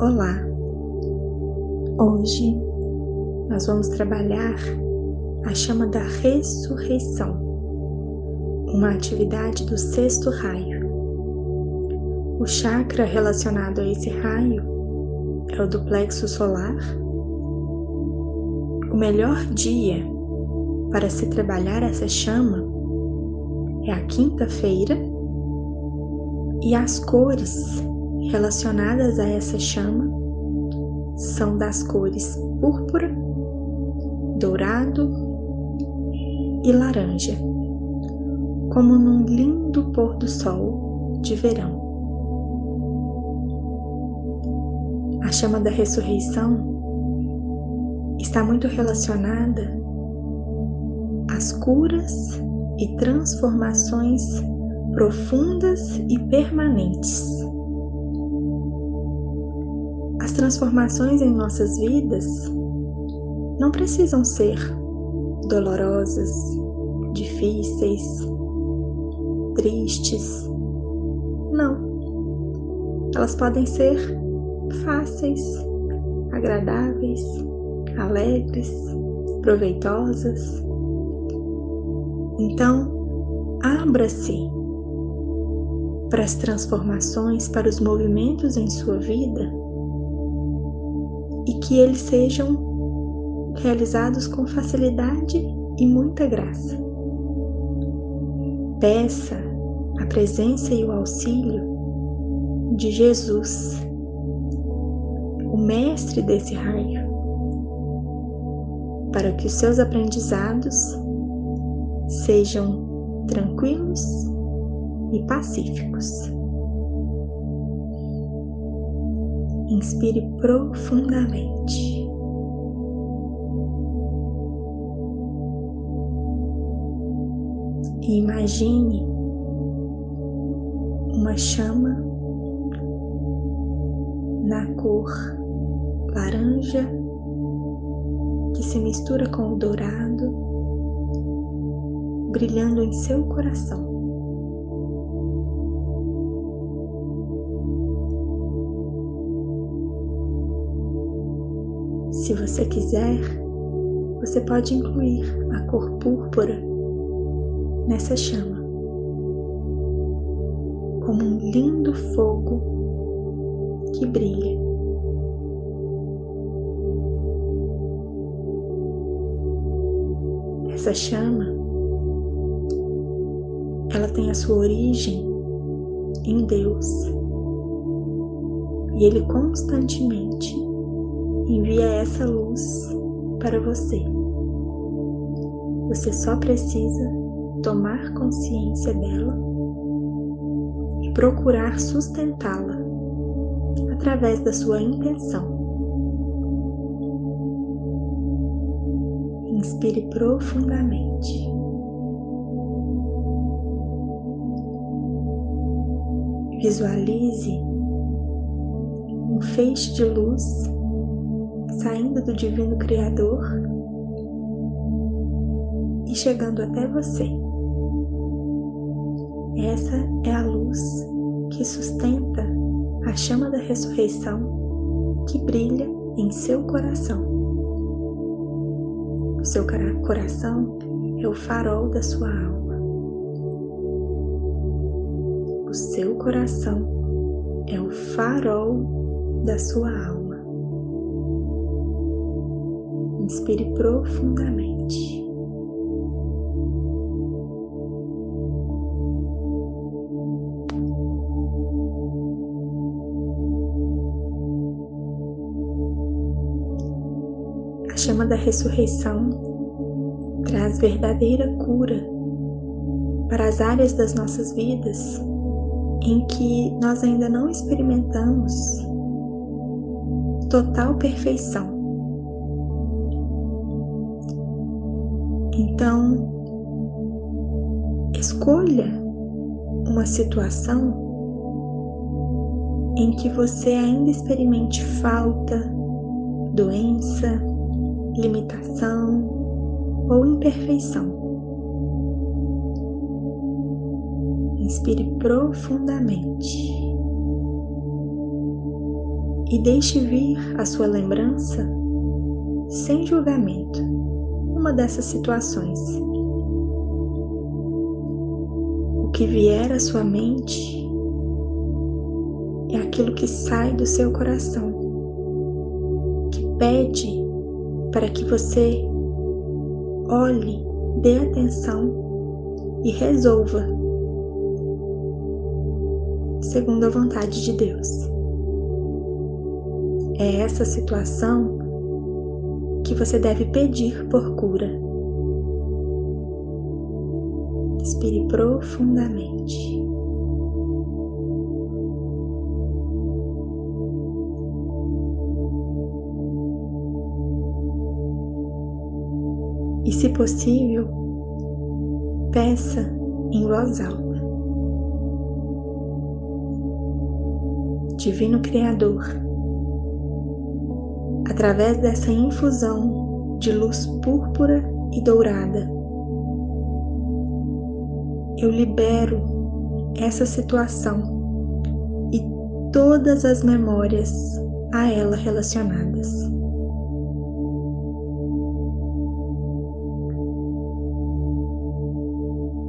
Olá! Hoje nós vamos trabalhar a chama da ressurreição, uma atividade do sexto raio. O chakra relacionado a esse raio é o do plexo solar. O melhor dia para se trabalhar essa chama é a quinta-feira e as cores relacionadas a essa chama são das cores púrpura, dourado e laranja, como num lindo pôr do sol de verão. A chama da ressurreição está muito relacionada às curas e transformações profundas e permanentes as transformações em nossas vidas não precisam ser dolorosas, difíceis, tristes. Não. Elas podem ser fáceis, agradáveis, alegres, proveitosas. Então, abra-se para as transformações, para os movimentos em sua vida e que eles sejam realizados com facilidade e muita graça. Peça a presença e o auxílio de Jesus, o mestre desse raio, para que os seus aprendizados sejam tranquilos e pacíficos. Inspire profundamente. E imagine uma chama na cor laranja que se mistura com o dourado, brilhando em seu coração. Se você quiser, você pode incluir a cor púrpura nessa chama, como um lindo fogo que brilha. Essa chama, ela tem a sua origem em Deus e Ele constantemente envia essa luz para você. Você só precisa tomar consciência dela e procurar sustentá-la através da sua intenção. Inspire profundamente. Visualize um feixe de luz saindo do Divino Criador e chegando até você. Essa é a luz que sustenta a chama da ressurreição que brilha em seu coração. O seu coração é o farol da sua alma. O seu coração é o farol da sua alma. Inspire profundamente. A chama da ressurreição traz verdadeira cura para as áreas das nossas vidas em que nós ainda não experimentamos total perfeição. Então, escolha uma situação em que você ainda experimente falta, doença, limitação ou imperfeição. Inspire profundamente e deixe vir à sua lembrança, sem julgamento, uma dessas situações. O que vier à sua mente é aquilo que sai do seu coração, que pede para que você olhe, dê atenção e resolva segundo a vontade de Deus. É essa situação que você deve pedir por cura. Inspire profundamente. E, se possível, peça em voz alta. Divino Criador, através dessa infusão de luz púrpura e dourada, eu libero essa situação e todas as memórias a ela relacionadas.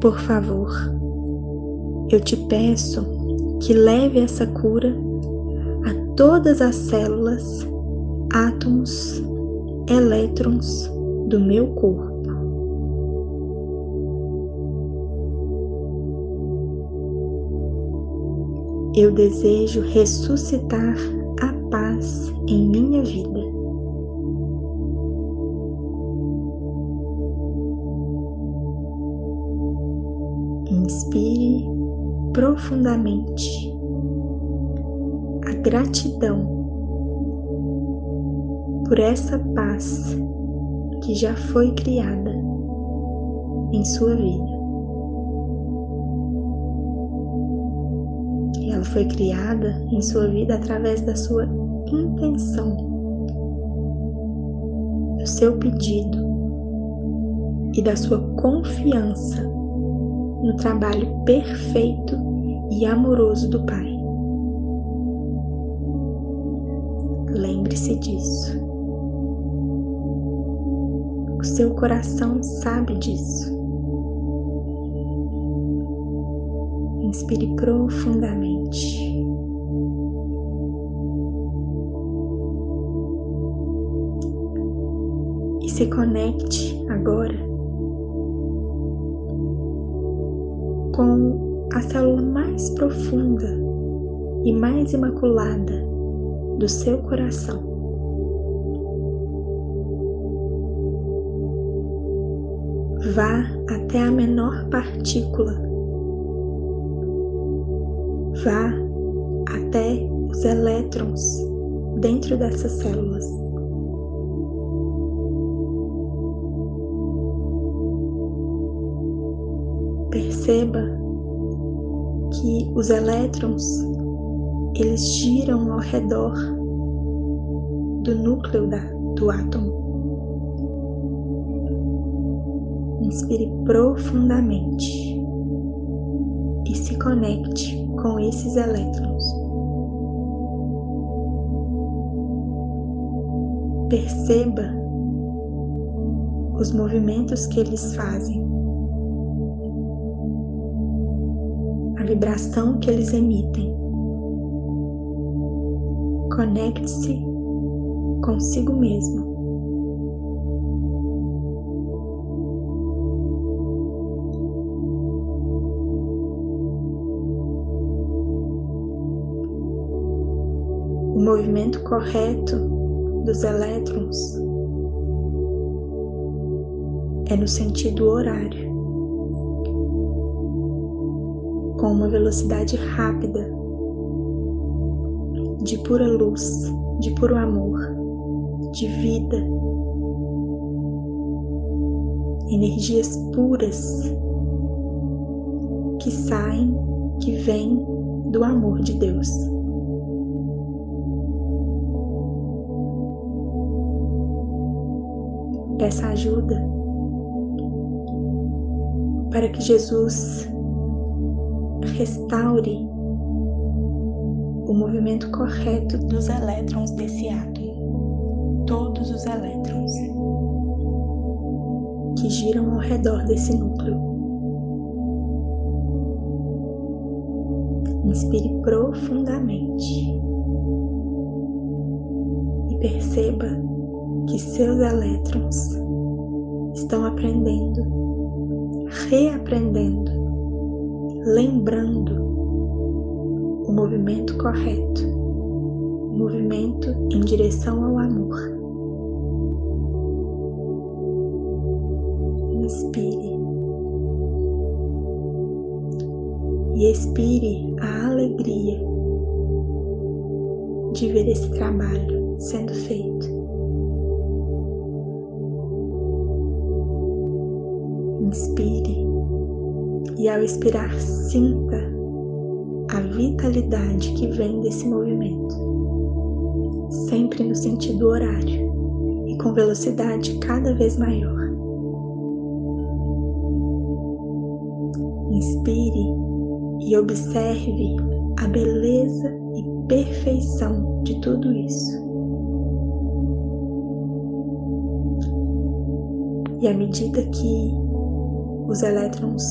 Por favor, eu te peço que leve essa cura a todas as células, átomos, elétrons do meu corpo. Eu desejo ressuscitar a paz em minha vida. Inspire profundamente a gratidão por essa paz que já foi criada em sua vida. Ela foi criada em sua vida através da sua intenção, do seu pedido e da sua confiança no trabalho perfeito e amoroso do Pai. Lembre-se disso. O seu coração sabe disso. Inspire profundamente. E se conecte agora com a célula mais profunda e mais imaculada do seu coração. Vá até a menor partícula. Vá até os elétrons dentro dessas células. Perceba que os elétrons eles giram ao redor do núcleo da, do átomo. Inspire profundamente e se conecte com esses elétrons. Perceba os movimentos que eles fazem. a vibração que eles emitem. Conecte-se consigo mesmo. Movimento correto dos elétrons é no sentido horário. com uma velocidade rápida, de pura luz, de puro amor, de vida, energias puras que saem, que vêm do amor de Deus. Peça ajuda para que Jesus restaure o movimento correto dos elétrons desse átomo, todos os elétrons que giram ao redor desse núcleo. Inspire profundamente e perceba que seus elétrons estão aprendendo, reaprendendo, lembrando o movimento correto, o movimento em direção ao amor. Inspire e expire a alegria de ver esse trabalho sendo feito. E ao expirar, sinta a vitalidade que vem desse movimento, sempre no sentido horário e com velocidade cada vez maior. Inspire e observe a beleza e perfeição de tudo isso. E à medida que os elétrons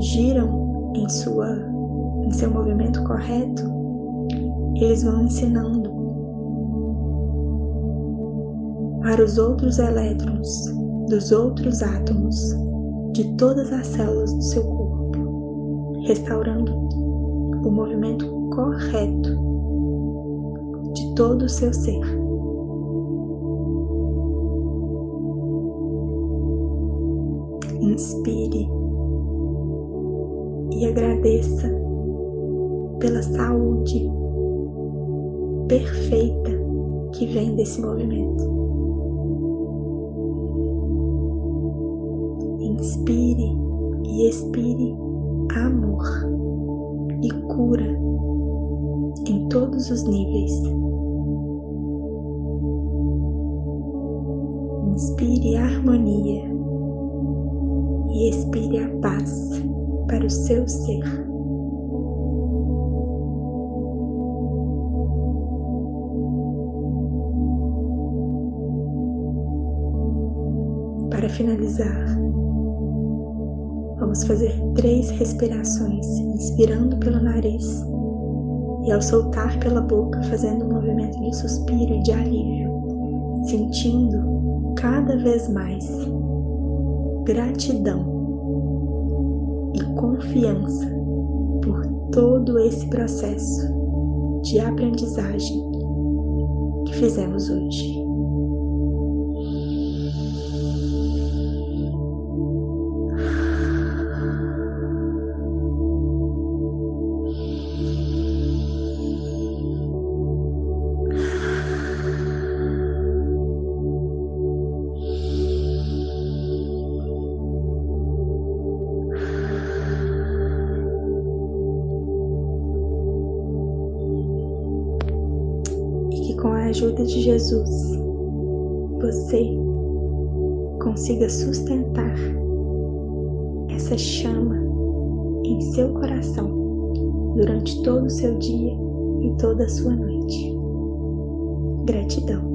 giram em sua em seu movimento correto, eles vão ensinando para os outros elétrons dos outros átomos de todas as células do seu corpo, restaurando o movimento correto de todo o seu ser. Inspire e agradeça pela saúde perfeita que vem desse movimento. Inspire e expire amor e cura em todos os níveis. Inspire harmonia e expire a paz para o seu ser. Para finalizar, vamos fazer três respirações, inspirando pelo nariz e ao soltar pela boca, fazendo um movimento de suspiro e de alívio, sentindo cada vez mais gratidão e confiança por todo esse processo de aprendizagem que fizemos hoje. Jesus, você consiga sustentar essa chama em seu coração durante todo o seu dia e toda a sua noite. Gratidão.